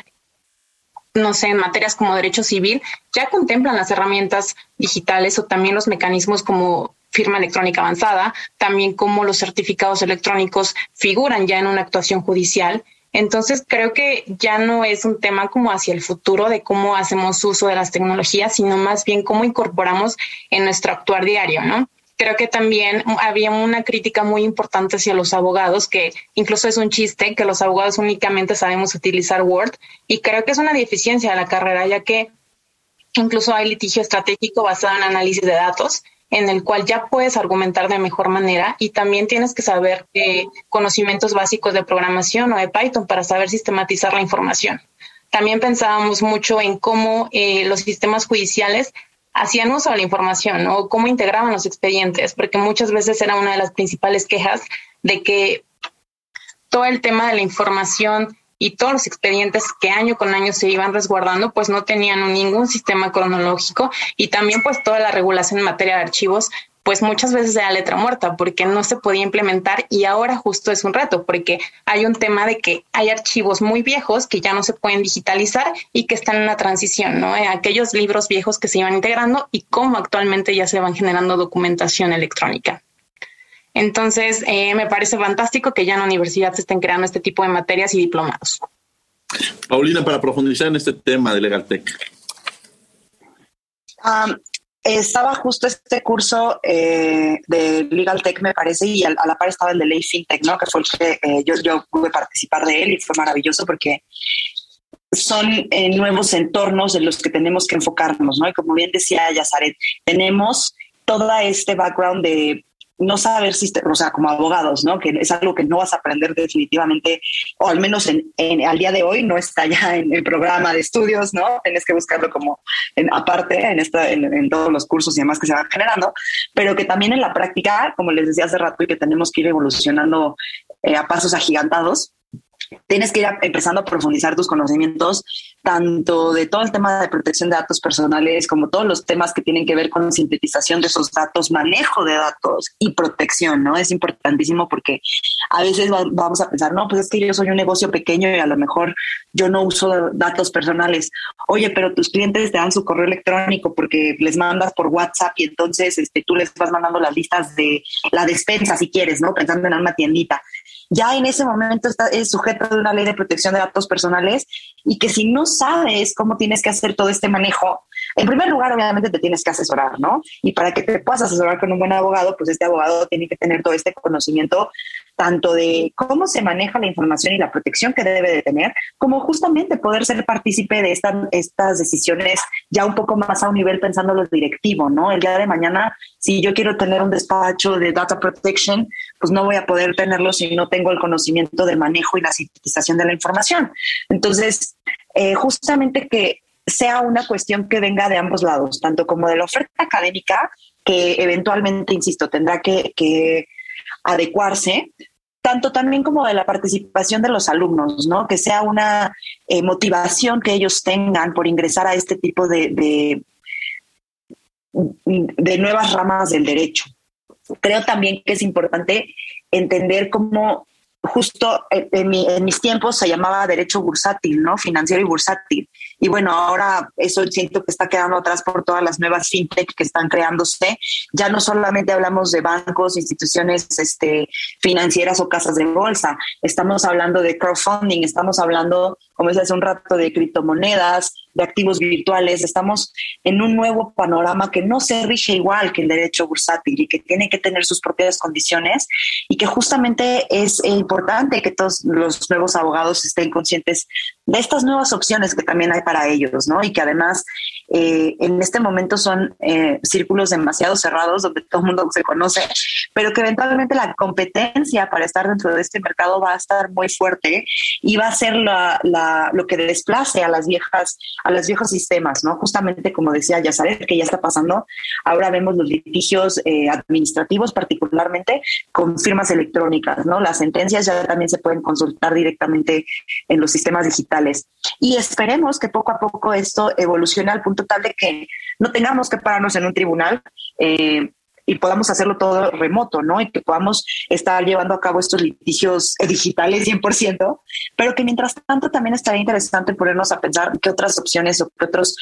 no sé, en materias como derecho civil, ya contemplan las herramientas digitales o también los mecanismos como firma electrónica avanzada, también como los certificados electrónicos figuran ya en una actuación judicial. Entonces, creo que ya no es un tema como hacia el futuro de cómo hacemos uso de las tecnologías, sino más bien cómo incorporamos en nuestro actuar diario, ¿no? Creo que también había una crítica muy importante hacia los abogados, que incluso es un chiste que los abogados únicamente sabemos utilizar Word y creo que es una deficiencia de la carrera, ya que incluso hay litigio estratégico basado en análisis de datos en el cual ya puedes argumentar de mejor manera y también tienes que saber conocimientos básicos de programación o de Python para saber sistematizar la información. También pensábamos mucho en cómo eh, los sistemas judiciales hacían uso de la información o cómo integraban los expedientes, porque muchas veces era una de las principales quejas de que todo el tema de la información y todos los expedientes que año con año se iban resguardando, pues no tenían ningún sistema cronológico y también pues toda la regulación en materia de archivos pues muchas veces era letra muerta porque no se podía implementar y ahora justo es un reto porque hay un tema de que hay archivos muy viejos que ya no se pueden digitalizar y que están en una transición, ¿no? Eh, aquellos libros viejos que se iban integrando y cómo actualmente ya se van generando documentación electrónica. Entonces, eh, me parece fantástico que ya en la universidad se estén creando este tipo de materias y diplomados. Paulina, para profundizar en este tema de LegalTech. Um, estaba justo este curso eh, de Legal Tech, me parece, y a, la par estaba el de Ley FinTech, ¿no? Que fue el que eh, yo, pude participar de él y fue maravilloso porque son eh, nuevos entornos en los que tenemos que enfocarnos, ¿no? Y como bien decía Yazaret, tenemos todo este background de no saber si, o sea, como abogados, ¿no? Que es algo que no vas a aprender definitivamente, o al menos en, al día de hoy no está ya en el programa de estudios, ¿no? Tienes que buscarlo como en, aparte en, esta, en, todos los cursos y demás que se van generando, pero que también en la práctica, como les decía hace rato, y que tenemos que ir evolucionando eh, a pasos agigantados, tienes que ir empezando a profundizar tus conocimientos tanto de todo el tema de protección de datos personales como todos los temas que tienen que ver con sintetización de esos datos, manejo de datos y protección, ¿no? Es importantísimo porque a veces vamos a pensar, no, pues es que yo soy un negocio pequeño y a lo mejor yo no uso datos personales. Oye, pero tus clientes te dan su correo electrónico porque les mandas por WhatsApp y entonces este, tú les vas mandando las listas de la despensa si quieres, ¿no? Pensando en una tiendita ya en ese momento está, es sujeto de una ley de protección de datos personales y que si no sabes cómo tienes que hacer todo este manejo, en primer lugar, obviamente te tienes que asesorar, ¿no? Y para que te puedas asesorar con un buen abogado, pues este abogado tiene que tener todo este conocimiento tanto de cómo se maneja la información y la protección que debe de tener, como justamente poder ser partícipe de estas decisiones ya un poco más a un nivel pensando lo directivo, ¿no? El día de mañana, si yo quiero tener un despacho de data protection, pues no voy a poder tenerlo si no tengo el conocimiento del manejo y la sintetización de la información. Entonces, eh, justamente que sea una cuestión que venga de ambos lados, tanto como de la oferta académica, que eventualmente, insisto, tendrá que, adecuarse, tanto también como de la participación de los alumnos, ¿no? Que sea una eh, motivación que ellos tengan por ingresar a este tipo de, de nuevas ramas del derecho. Creo también que es importante entender cómo justo en, mis tiempos se llamaba derecho bursátil, ¿no? Financiero y bursátil. Y bueno, ahora eso siento que está quedando atrás por todas las nuevas fintech que están creándose. Ya no solamente hablamos de bancos, instituciones este, financieras o casas de bolsa, estamos hablando de crowdfunding, estamos hablando, como decía hace un rato, de criptomonedas, de activos virtuales. Estamos en un nuevo panorama que no se rige igual que el derecho bursátil y que tiene que tener sus propias condiciones y que justamente es importante que todos los nuevos abogados estén conscientes de estas nuevas opciones que también hay para ellos, ¿no? Y que además eh, en este momento son eh, círculos demasiado cerrados donde todo el mundo se conoce, pero que eventualmente la competencia para estar dentro de este mercado va a estar muy fuerte y va a ser la, lo que desplace a las viejas, a los viejos sistemas, ¿no? Justamente como decía ya sabes que ya está pasando, ahora vemos los litigios eh, administrativos particularmente con firmas electrónicas, ¿no? Las sentencias ya también se pueden consultar directamente en los sistemas digitales. Y esperemos que poco a poco esto evolucione al punto tal de que no tengamos que pararnos en un tribunal. Eh, y podamos hacerlo todo remoto, ¿no? Y que podamos estar llevando a cabo estos litigios digitales 100%, pero que mientras tanto también estaría interesante ponernos a pensar qué otras opciones o qué otros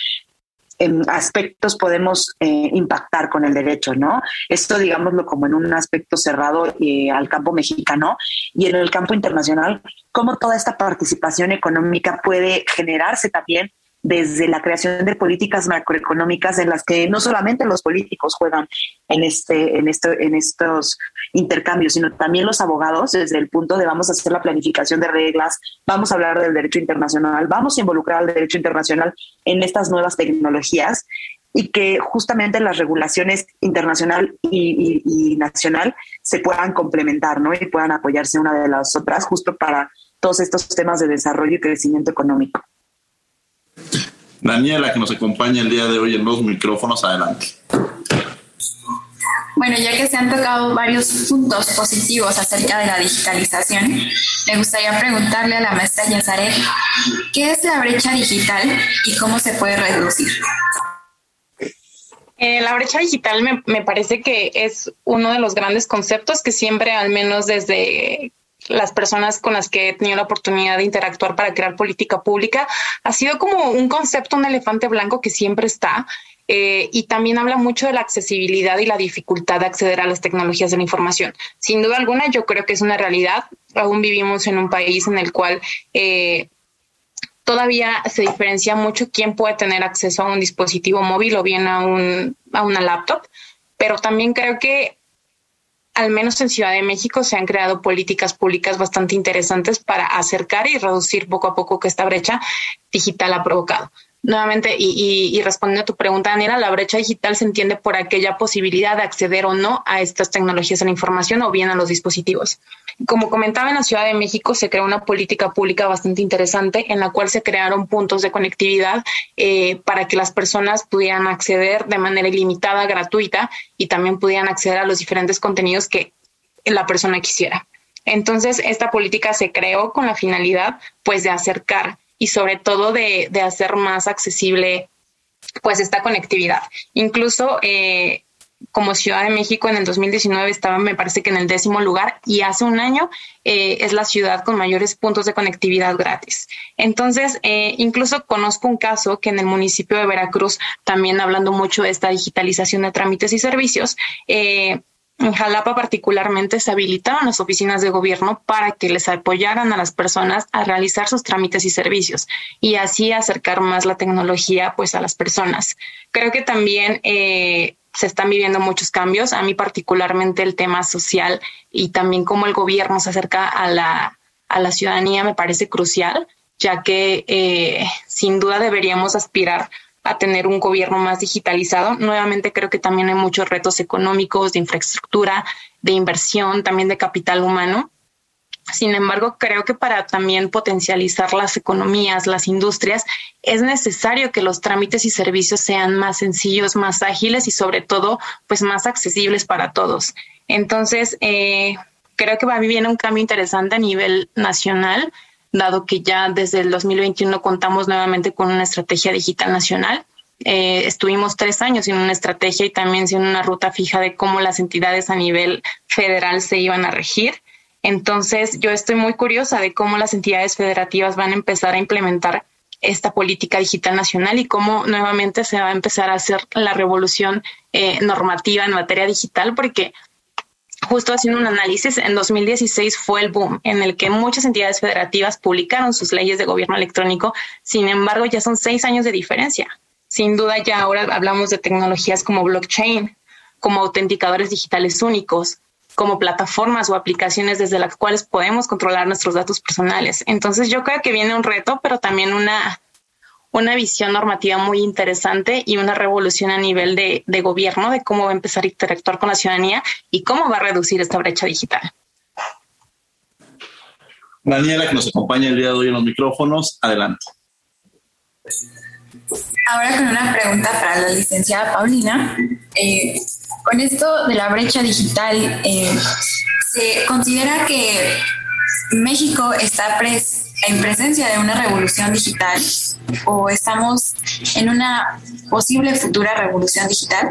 em, aspectos podemos eh, impactar con el derecho, ¿no? Esto, digámoslo, como en un aspecto cerrado eh, al campo mexicano y en el campo internacional, cómo toda esta participación económica puede generarse también desde la creación de políticas macroeconómicas en las que no solamente los políticos juegan en este, en este, en estos intercambios, sino también los abogados desde el punto de vamos a hacer la planificación de reglas, vamos a hablar del derecho internacional, vamos a involucrar al derecho internacional en estas nuevas tecnologías y que justamente las regulaciones internacional y, nacional se puedan complementar, ¿no? Y puedan apoyarse una de las otras justo para todos estos temas de desarrollo y crecimiento económico. Daniela, que nos acompaña el día de hoy en los micrófonos, adelante. Bueno, ya que se han tocado varios puntos positivos acerca de la digitalización, me gustaría preguntarle a la maestra Yazaret, ¿qué es la brecha digital y cómo se puede reducir? Eh, la brecha digital me, me, parece que es uno de los grandes conceptos que siempre, al menos desde las personas con las que he tenido la oportunidad de interactuar para crear política pública, ha sido como un concepto, un elefante blanco que siempre está. Eh, y también habla mucho de la accesibilidad y la dificultad de acceder a las tecnologías de la información. Sin duda alguna, yo creo que es una realidad. Aún vivimos en un país en el cual eh, todavía se diferencia mucho quién puede tener acceso a un dispositivo móvil o bien a, un, a una laptop, pero también creo que al menos en Ciudad de México se han creado políticas públicas bastante interesantes para acercar y reducir poco a poco que esta brecha digital ha provocado nuevamente, y, respondiendo a tu pregunta, Daniela, la brecha digital se entiende por aquella posibilidad de acceder o no a estas tecnologías de la información o bien a los dispositivos. Como comentaba, en la Ciudad de México se creó una política pública bastante interesante en la cual se crearon puntos de conectividad eh, para que las personas pudieran acceder de manera ilimitada, gratuita y también pudieran acceder a los diferentes contenidos que la persona quisiera. Entonces, esta política se creó con la finalidad, pues, de acercar y sobre todo de, hacer más accesible pues esta conectividad. Incluso eh, como Ciudad de México en el 2019 estaba, me parece que en el décimo lugar y hace un año eh, es la ciudad con mayores puntos de conectividad gratis. Entonces, eh, incluso conozco un caso que en el municipio de Veracruz, también hablando mucho de esta digitalización de trámites y servicios, en Jalapa particularmente se habilitaron las oficinas de gobierno para que les apoyaran a las personas a realizar sus trámites y servicios y así acercar más la tecnología pues a las personas. Creo que también eh, se están viviendo muchos cambios, a mí particularmente el tema social y también cómo el gobierno se acerca a la, a la ciudadanía me parece crucial, ya que eh, sin duda deberíamos aspirar a tener un gobierno más digitalizado. Nuevamente creo que también hay muchos retos económicos, de infraestructura, de inversión, también de capital humano. Sin embargo, creo que para también potencializar las economías, las industrias, es necesario que los trámites y servicios sean más sencillos, más ágiles y sobre todo, pues más accesibles para todos. Entonces, eh, creo que va a vivir un cambio interesante a nivel nacional dado que ya desde el 2021 contamos nuevamente con una estrategia digital nacional. Eh, estuvimos tres años sin una estrategia y también sin una ruta fija de cómo las entidades a nivel federal se iban a regir. Entonces, yo estoy muy curiosa de cómo las entidades federativas van a empezar a implementar esta política digital nacional y cómo nuevamente se va a empezar a hacer la revolución eh, normativa en materia digital, porque justo haciendo un análisis, en 2016 fue el boom en el que muchas entidades federativas publicaron sus leyes de gobierno electrónico. Sin embargo, ya son seis años de diferencia. Sin duda, ya ahora hablamos de tecnologías como blockchain, como autenticadores digitales únicos, como plataformas o aplicaciones desde las cuales podemos controlar nuestros datos personales. Entonces, yo creo que viene un reto, pero también una una visión normativa muy interesante y una revolución a nivel de, gobierno de cómo va a empezar a interactuar con la ciudadanía y cómo va a reducir esta brecha digital. Daniela, que nos acompaña el día de hoy en los micrófonos, adelante. Ahora con una pregunta para la licenciada Paulina. Eh, con esto de la brecha digital, eh, ¿se considera que México está en presencia de una revolución digital o estamos en una posible futura revolución digital?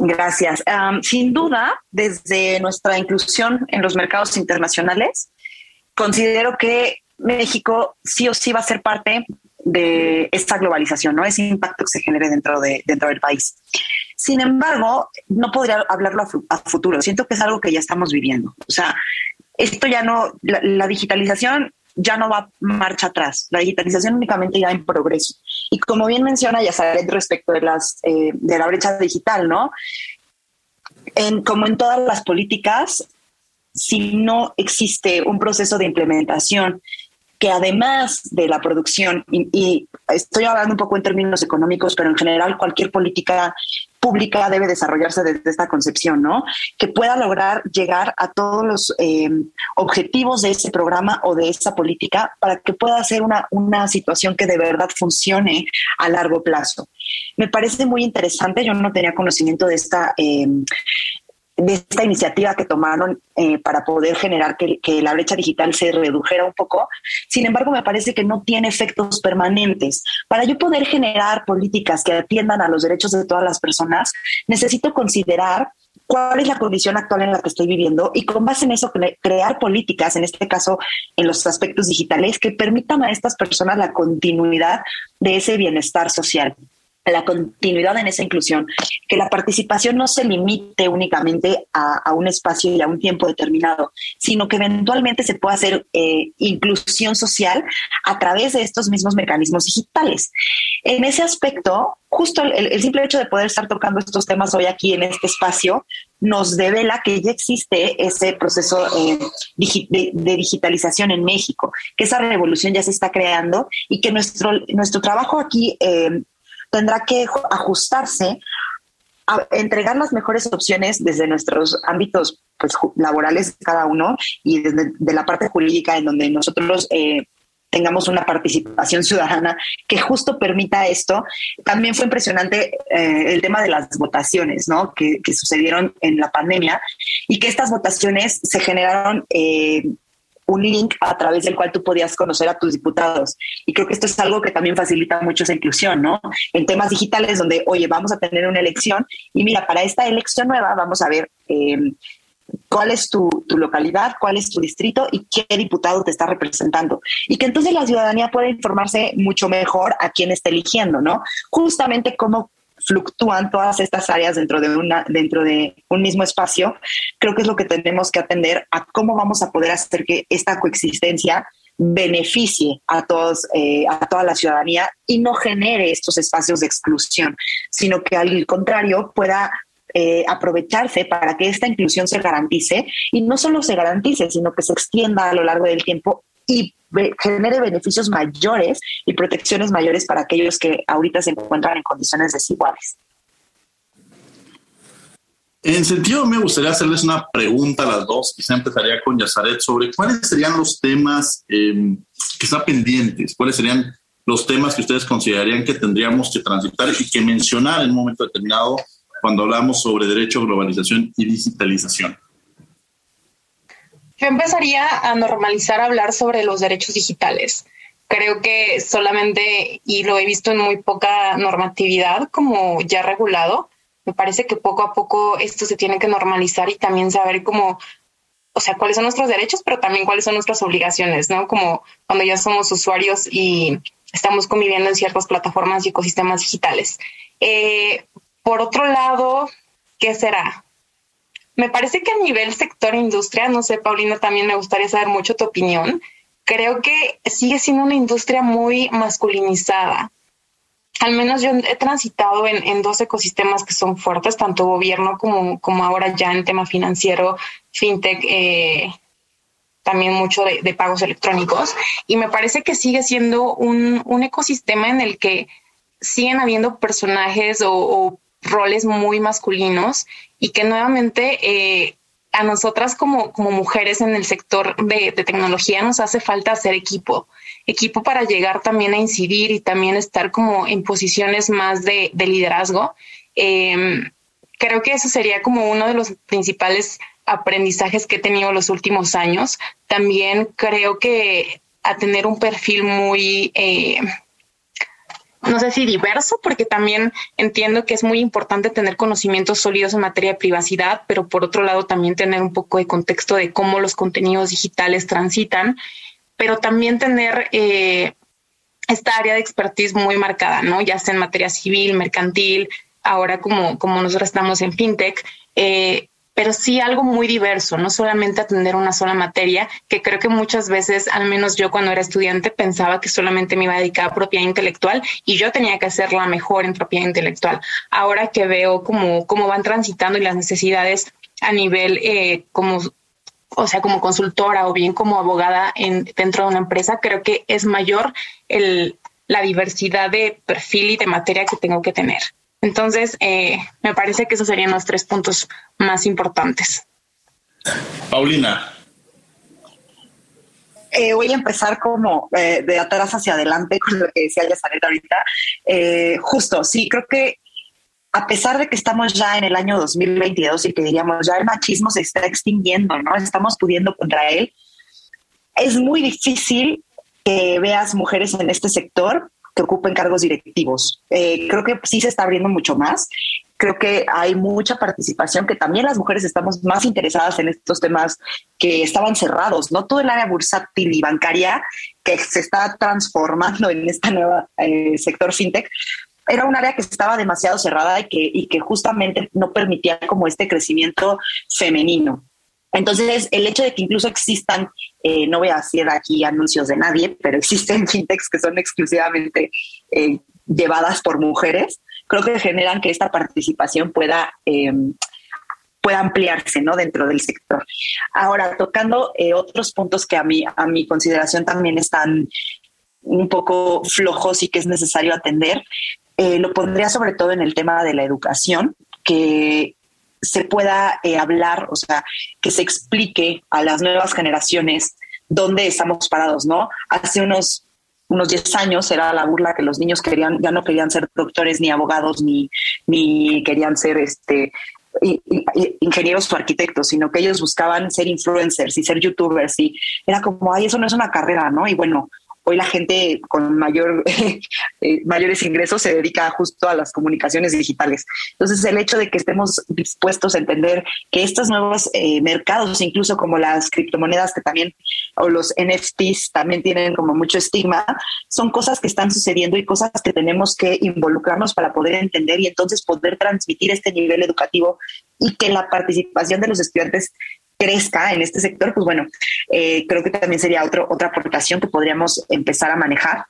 Gracias. sin duda, desde nuestra inclusión en los mercados internacionales, considero que México sí o sí va a ser parte de esta globalización, ¿no? Ese impacto que se genere dentro, de, dentro del país. Sin embargo, no podría hablarlo a, futuro. Siento que es algo que ya estamos viviendo. O sea, esto ya no, la digitalización ya no va marcha atrás. La digitalización únicamente ya en progreso. Y como bien menciona Yazaret respecto de, las, eh, de la brecha digital, ¿no? En, como en todas las políticas, si no existe un proceso de implementación que además de la producción, y, estoy hablando un poco en términos económicos, pero en general cualquier política pública debe desarrollarse desde esta concepción, ¿no? Que pueda lograr llegar a todos los eh, objetivos de ese programa o de esa política para que pueda ser una, una situación que de verdad funcione a largo plazo. Me parece muy interesante, yo no tenía conocimiento de esta eh, de esta iniciativa que tomaron eh, para poder generar que, la brecha digital se redujera un poco. Sin embargo, me parece que no tiene efectos permanentes. Para yo poder generar políticas que atiendan a los derechos de todas las personas, necesito considerar cuál es la condición actual en la que estoy viviendo y con base en eso crear políticas, en este caso en los aspectos digitales, que permitan a estas personas la continuidad de ese bienestar social la continuidad en esa inclusión, que la participación no se limite únicamente a, un espacio y a un tiempo determinado, sino que eventualmente se pueda hacer eh, inclusión social a través de estos mismos mecanismos digitales. En ese aspecto, justo el, simple hecho de poder estar tocando estos temas hoy aquí en este espacio nos devela que ya existe ese proceso eh, de, digitalización en México, que esa revolución ya se está creando y que nuestro, nuestro trabajo aquí eh, tendrá que ajustarse a entregar las mejores opciones desde nuestros ámbitos pues, laborales cada uno y desde de la parte jurídica en donde nosotros eh, tengamos una participación ciudadana que justo permita esto. También fue impresionante eh, el tema de las votaciones, ¿no? Que, que, sucedieron en la pandemia y que estas votaciones se generaron eh, un link a través del cual tú podías conocer a tus diputados. Y creo que esto es algo que también facilita mucho esa inclusión, ¿no? En temas digitales donde, oye, vamos a tener una elección y mira, para esta elección nueva vamos a ver em, cuál es tu, tu, localidad, cuál es tu distrito y qué diputado te está representando. Y que entonces la ciudadanía pueda informarse mucho mejor a quién está eligiendo, ¿no? Justamente cómo fluctúan todas estas áreas dentro de, una, dentro de un mismo espacio, creo que es lo que tenemos que atender a cómo vamos a poder hacer que esta coexistencia beneficie a todos, eh, a toda la ciudadanía y no genere estos espacios de exclusión, sino que al contrario pueda eh, aprovecharse para que esta inclusión se garantice y no solo se garantice, sino que se extienda a lo largo del tiempo y genere beneficios mayores y protecciones mayores para aquellos que ahorita se encuentran en condiciones desiguales. En sentido, me gustaría hacerles una pregunta a las dos. Quizá empezaría con Yazaret sobre cuáles serían los temas em, que están pendientes, cuáles serían los temas que ustedes considerarían que tendríamos que transitar y que mencionar en un momento determinado cuando hablamos sobre derecho, globalización y digitalización. Yo empezaría a normalizar hablar sobre los derechos digitales. Creo que solamente, y lo he visto en muy poca normatividad como ya regulado, me parece que poco a poco esto se tiene que normalizar y también saber cómo, o sea, cuáles son nuestros derechos, pero también cuáles son nuestras obligaciones, ¿no? Como cuando ya somos usuarios y estamos conviviendo en ciertas plataformas y ecosistemas digitales. Eh, por otro lado, ¿qué será? Me parece que a nivel sector industria, no sé, Paulina, también me gustaría saber mucho tu opinión. Creo que sigue siendo una industria muy masculinizada. Al menos yo he transitado en, dos ecosistemas que son fuertes, tanto gobierno como, como ahora ya en tema financiero, fintech, eh, también mucho de, pagos electrónicos. Y me parece que sigue siendo un, ecosistema en el que siguen habiendo personajes o roles muy masculinos y que nuevamente eh, a nosotras como, como mujeres en el sector de, tecnología nos hace falta hacer equipo, equipo para llegar también a incidir y también estar como en posiciones más de, liderazgo. Em, creo que eso sería como uno de los principales aprendizajes que he tenido los últimos años. También creo que a tener un perfil muy... Eh, no sé si diverso, porque también entiendo que es muy importante tener conocimientos sólidos en materia de privacidad, pero por otro lado también tener un poco de contexto de cómo los contenidos digitales transitan, pero también tener eh, esta área de expertise muy marcada, ¿no? Ya sea en materia civil, mercantil, ahora como, como nosotros estamos en fintech, eh, pero sí algo muy diverso, no solamente atender una sola materia, que creo que muchas veces, al menos yo cuando era estudiante, pensaba que solamente me iba a dedicar a propiedad intelectual y yo tenía que hacer la mejor en propiedad intelectual. Ahora que veo cómo, cómo van transitando y las necesidades a nivel eh, como o sea, como consultora o bien como abogada en, dentro de una empresa, creo que es mayor el, la diversidad de perfil y de materia que tengo que tener. Entonces, eh, me parece que esos serían los tres puntos más importantes. Paulina. Eh, voy a empezar como eh, de atrás hacia adelante con lo que decía Yazaret ahorita. justo, sí, creo que a pesar de que estamos ya en el año 2022 y que diríamos ya el machismo se está extinguiendo, ¿no? Estamos pudiendo contra él. Es muy difícil que veas mujeres en este sector que ocupen cargos directivos. Eh, creo que sí se está abriendo mucho más. Creo que hay mucha participación, que también las mujeres estamos más interesadas en estos temas que estaban cerrados, ¿no? Todo el área bursátil y bancaria que se está transformando en este nuevo eh, sector fintech, era un área que estaba demasiado cerrada y que, y que justamente no permitía como este crecimiento femenino. Entonces, el hecho de que incluso existan, eh, no voy a hacer aquí anuncios de nadie, pero existen fintechs que son exclusivamente eh, llevadas por mujeres, creo que generan que esta participación pueda, eh, pueda ampliarse ¿no? dentro del sector. Ahora, tocando otros puntos que a mí, a mi consideración también están un poco flojos y que es necesario atender, lo pondría sobre todo en el tema de la educación, que se pueda eh, hablar, o sea, que se explique a las nuevas generaciones dónde estamos parados, ¿no? Hace unos unos 10 años era la burla que los niños querían, ya no querían ser doctores ni abogados ni, ni querían ser este ingenieros o arquitectos, sino que ellos buscaban ser influencers y ser youtubers y era como, ay, eso no es una carrera, ¿no? Y bueno, hoy la gente con mayor, eh, mayores ingresos se dedica justo a las comunicaciones digitales. Entonces, el hecho de que estemos dispuestos a entender que estos nuevos eh, mercados, incluso como las criptomonedas que también, o los NFTs también tienen como mucho estigma, son cosas que están sucediendo y cosas que tenemos que involucrarnos para poder entender y entonces poder transmitir este nivel educativo y que la participación de los estudiantes crezca en este sector, pues bueno, eh, creo que también sería otro, otra aportación que podríamos empezar a manejar.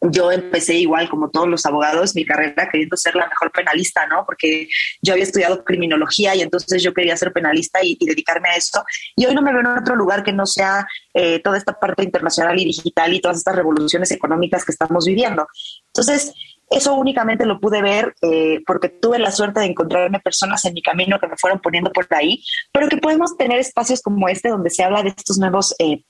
Yo empecé igual como todos los abogados mi carrera queriendo ser la mejor penalista, ¿no? Porque yo había estudiado criminología y entonces yo quería ser penalista y, dedicarme a eso. Y hoy no me veo en otro lugar que no sea eh, toda esta parte internacional y digital y todas estas revoluciones económicas que estamos viviendo. Entonces, eso únicamente lo pude ver eh, porque tuve la suerte de encontrarme personas en mi camino que me fueron poniendo por ahí, pero que podemos tener espacios como este donde se habla de estos nuevos... Eh,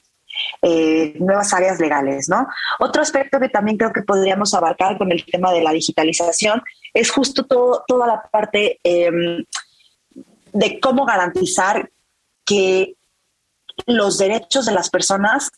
eh, nuevas áreas legales, ¿no? Otro aspecto que también creo que podríamos abarcar con el tema de la digitalización es justo toda la parte em, de cómo garantizar que los derechos de las personas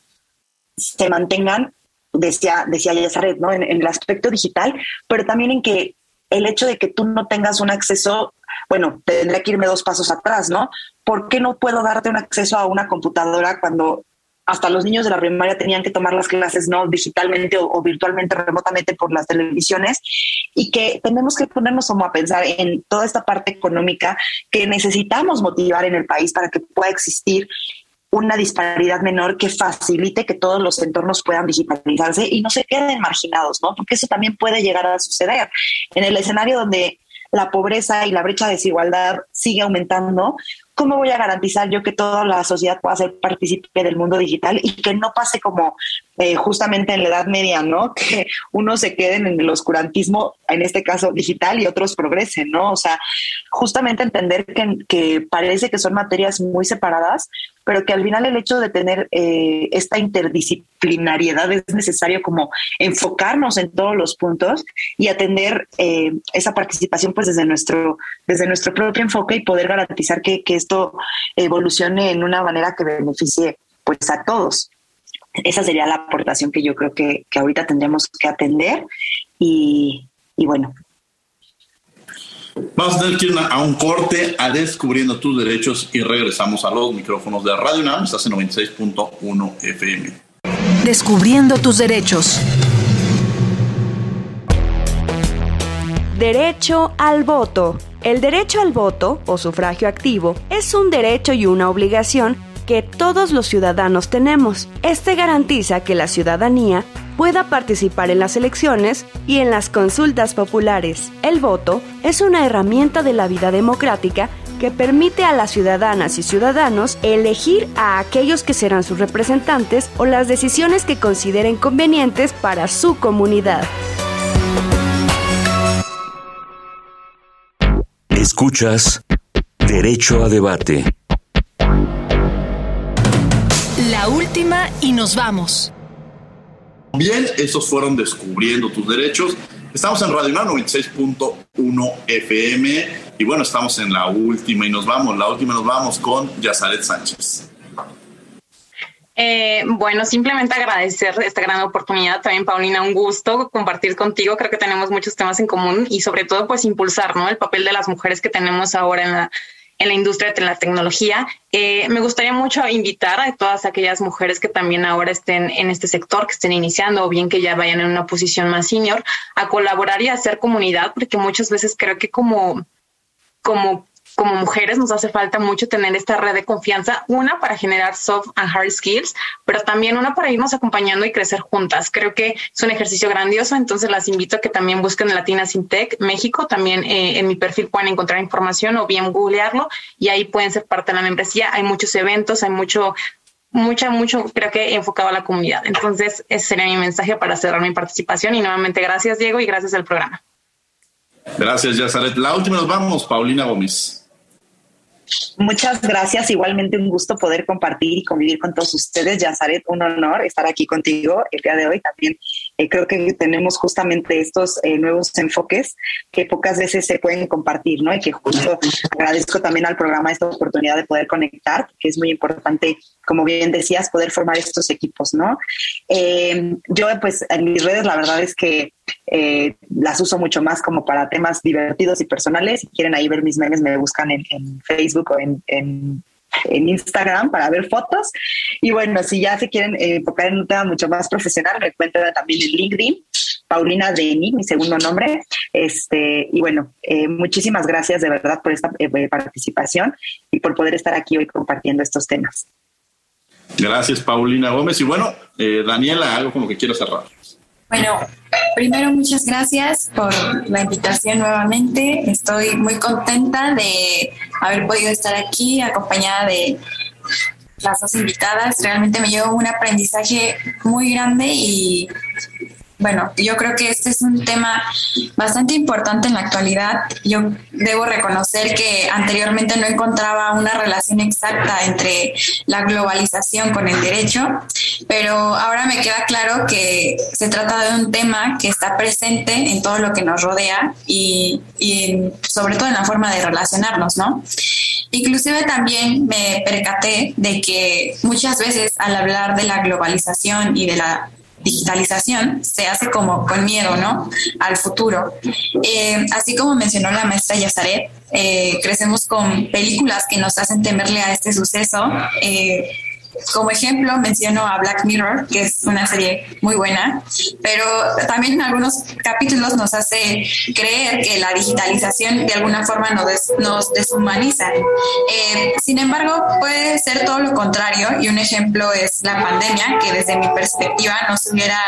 se mantengan decía, decía Yazaret, ¿no? En, el aspecto digital, pero también en que el hecho de que tú no tengas un acceso, bueno, tendría que irme dos pasos atrás, ¿no? ¿Por qué no puedo darte un acceso a una computadora cuando hasta los niños de la primaria tenían que tomar las clases no digitalmente o, virtualmente, remotamente por las televisiones, y que tenemos que ponernos como a pensar en toda esta parte económica que necesitamos motivar en el país para que pueda existir una disparidad menor que facilite que todos los entornos puedan digitalizarse y no se queden marginados, ¿no? Porque eso también puede llegar a suceder. En el escenario donde la pobreza y la brecha de desigualdad sigue aumentando, ¿cómo voy a garantizar yo que toda la sociedad pueda ser partícipe del mundo digital y que no pase como eh, justamente en la Edad Media, ¿no? Que unos se queden en el oscurantismo, en este caso digital, y otros progresen, ¿no? O sea, justamente entender que, que parece que son materias muy separadas, pero que al final el hecho de tener eh, esta interdisciplinariedad es necesario como enfocarnos en todos los puntos y atender eh, esa participación pues desde nuestro, desde nuestro propio enfoque y poder garantizar que, que esto evolucione en una manera que beneficie pues a todos. Esa sería la aportación que yo creo que, que ahorita tendremos que atender y, y bueno, Vamos a tener que ir a un corte a Descubriendo tus Derechos y regresamos a los micrófonos de Radio NAM. Estás en 96.1 FM. Descubriendo tus derechos. Derecho al voto El derecho al voto o sufragio activo es un derecho y una obligación que todos los ciudadanos tenemos. Este garantiza que la ciudadanía pueda participar en las elecciones y en las consultas populares. El voto es una herramienta de la vida democrática que permite a las ciudadanas y ciudadanos elegir a aquellos que serán sus representantes o las decisiones que consideren convenientes para su comunidad. Escuchas Derecho a Debate. La última y nos vamos. Bien, esos fueron Descubriendo tus Derechos. Estamos en Radio 96.1 FM y bueno, estamos en la última y nos vamos, la última nos vamos con Yazaret Sánchez. Eh, bueno, simplemente agradecer esta gran oportunidad. También, Paulina, un gusto compartir contigo. Creo que tenemos muchos temas en común y sobre todo, pues impulsar ¿no? el papel de las mujeres que tenemos ahora en la, en la industria de la tecnología. Eh, me gustaría mucho invitar a todas aquellas mujeres que también ahora estén en este sector, que estén iniciando o bien que ya vayan en una posición más senior, a colaborar y a hacer comunidad, porque muchas veces creo que como, como como mujeres nos hace falta mucho tener esta red de confianza, una para generar soft and hard skills, pero también una para irnos acompañando y crecer juntas. Creo que es un ejercicio grandioso, entonces las invito a que también busquen Latina Sintec México, también eh, en mi perfil pueden encontrar información o bien googlearlo y ahí pueden ser parte de la membresía. Hay muchos eventos, hay mucho mucha, mucho, creo que enfocado a la comunidad. Entonces, ese sería mi mensaje para cerrar mi participación y nuevamente gracias Diego y gracias al programa. Gracias, Yazaret. La última nos vamos, Paulina Gómez. Muchas gracias. Igualmente un gusto poder compartir y convivir con todos ustedes. Yazaret, un honor estar aquí contigo el día de hoy. También eh, creo que tenemos justamente estos eh, nuevos enfoques que pocas veces se pueden compartir, ¿no? Y que justo agradezco también al programa esta oportunidad de poder conectar, que es muy importante, como bien decías, poder formar estos equipos, ¿no? Eh, yo, pues, en mis redes, la verdad es que las uso mucho más como para temas divertidos y personales. Si quieren ahí ver mis memes, me buscan en, Facebook o en, en en Instagram para ver fotos. Y bueno, si ya se quieren enfocar en un tema mucho más profesional, me encuentran también en LinkedIn, Paulina Deni, mi segundo nombre. Este, y bueno, eh, muchísimas gracias de verdad por esta eh, participación y por poder estar aquí hoy compartiendo estos temas. Gracias, Paulina Gómez. Y bueno, eh, Daniela, algo como que quiero cerrar. Bueno, primero muchas gracias por la invitación nuevamente. Estoy muy contenta de haber podido estar aquí acompañada de las dos invitadas. Realmente me llevo un aprendizaje muy grande y bueno, yo creo que este es un tema bastante importante en la actualidad. Yo debo reconocer que anteriormente no encontraba una relación exacta entre la globalización con el derecho, pero ahora me queda claro que se trata de un tema que está presente en todo lo que nos rodea y, y sobre todo en la forma de relacionarnos, ¿no? Inclusive también me percaté de que muchas veces al hablar de la globalización y de la digitalización se hace como con miedo, ¿no? Al futuro. Eh, así como mencionó la maestra Yazaret, eh, crecemos con películas que nos hacen temerle a este suceso. Eh, como ejemplo, menciono a Black Mirror, que es una serie muy buena, pero también en algunos capítulos nos hace creer que la digitalización de alguna forma nos, nos deshumaniza. Eh, sin embargo, puede ser todo lo contrario y un ejemplo es la pandemia, que desde mi perspectiva no se hubiera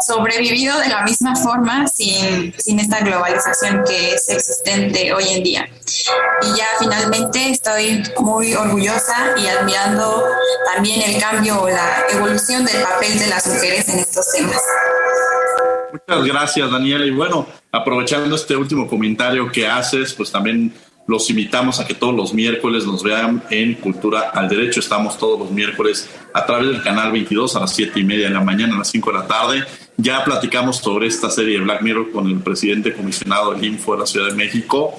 sobrevivido de la misma forma sin, sin esta globalización que es existente hoy en día. Y ya finalmente estoy muy orgullosa y admirando también el cambio o la evolución del papel de las mujeres en estos temas. Muchas gracias, Daniela. Y bueno, aprovechando este último comentario que haces, pues también los invitamos a que todos los miércoles nos vean en Cultura al Derecho. Estamos todos los miércoles a través del canal 22 a las 7 y media de la mañana, a las 5 de la tarde. Ya platicamos sobre esta serie de Black Mirror con el presidente comisionado del Info de la Ciudad de México,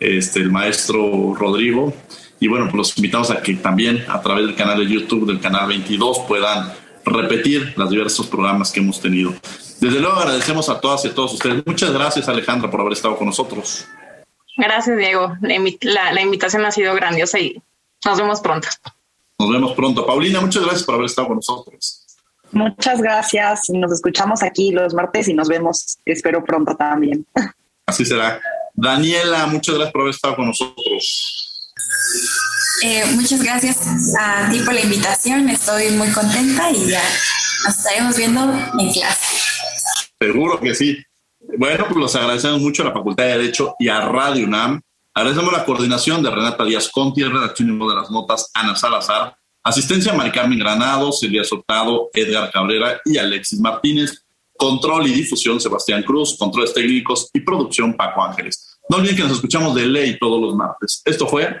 este, el maestro Rodrigo. Y bueno, pues los invitamos a que también a través del canal de YouTube del canal 22 puedan repetir los diversos programas que hemos tenido. Desde luego agradecemos a todas y a todos ustedes. Muchas gracias Alejandra por haber estado con nosotros. Gracias Diego. La, invitación ha sido grandiosa y nos vemos pronto. Nos vemos pronto. Paulina, muchas gracias por haber estado con nosotros. Muchas gracias. Nos escuchamos aquí los martes y nos vemos, espero pronto también. Así será. Daniela, muchas gracias por haber estado con nosotros. Eh, muchas gracias a ti por la invitación. Estoy muy contenta y ya nos estaremos viendo en clase. Seguro que sí. Bueno, pues los agradecemos mucho a la Facultad de Derecho y a Radio UNAM. Agradecemos la coordinación de Renata Díaz Conti, redacción y de las notas Ana Salazar, asistencia a Mari Carmen Granado, Silvia Sotado, Edgar Cabrera y Alexis Martínez, control y difusión Sebastián Cruz, controles técnicos y producción Paco Ángeles. No olviden que nos escuchamos de ley todos los martes. Esto fue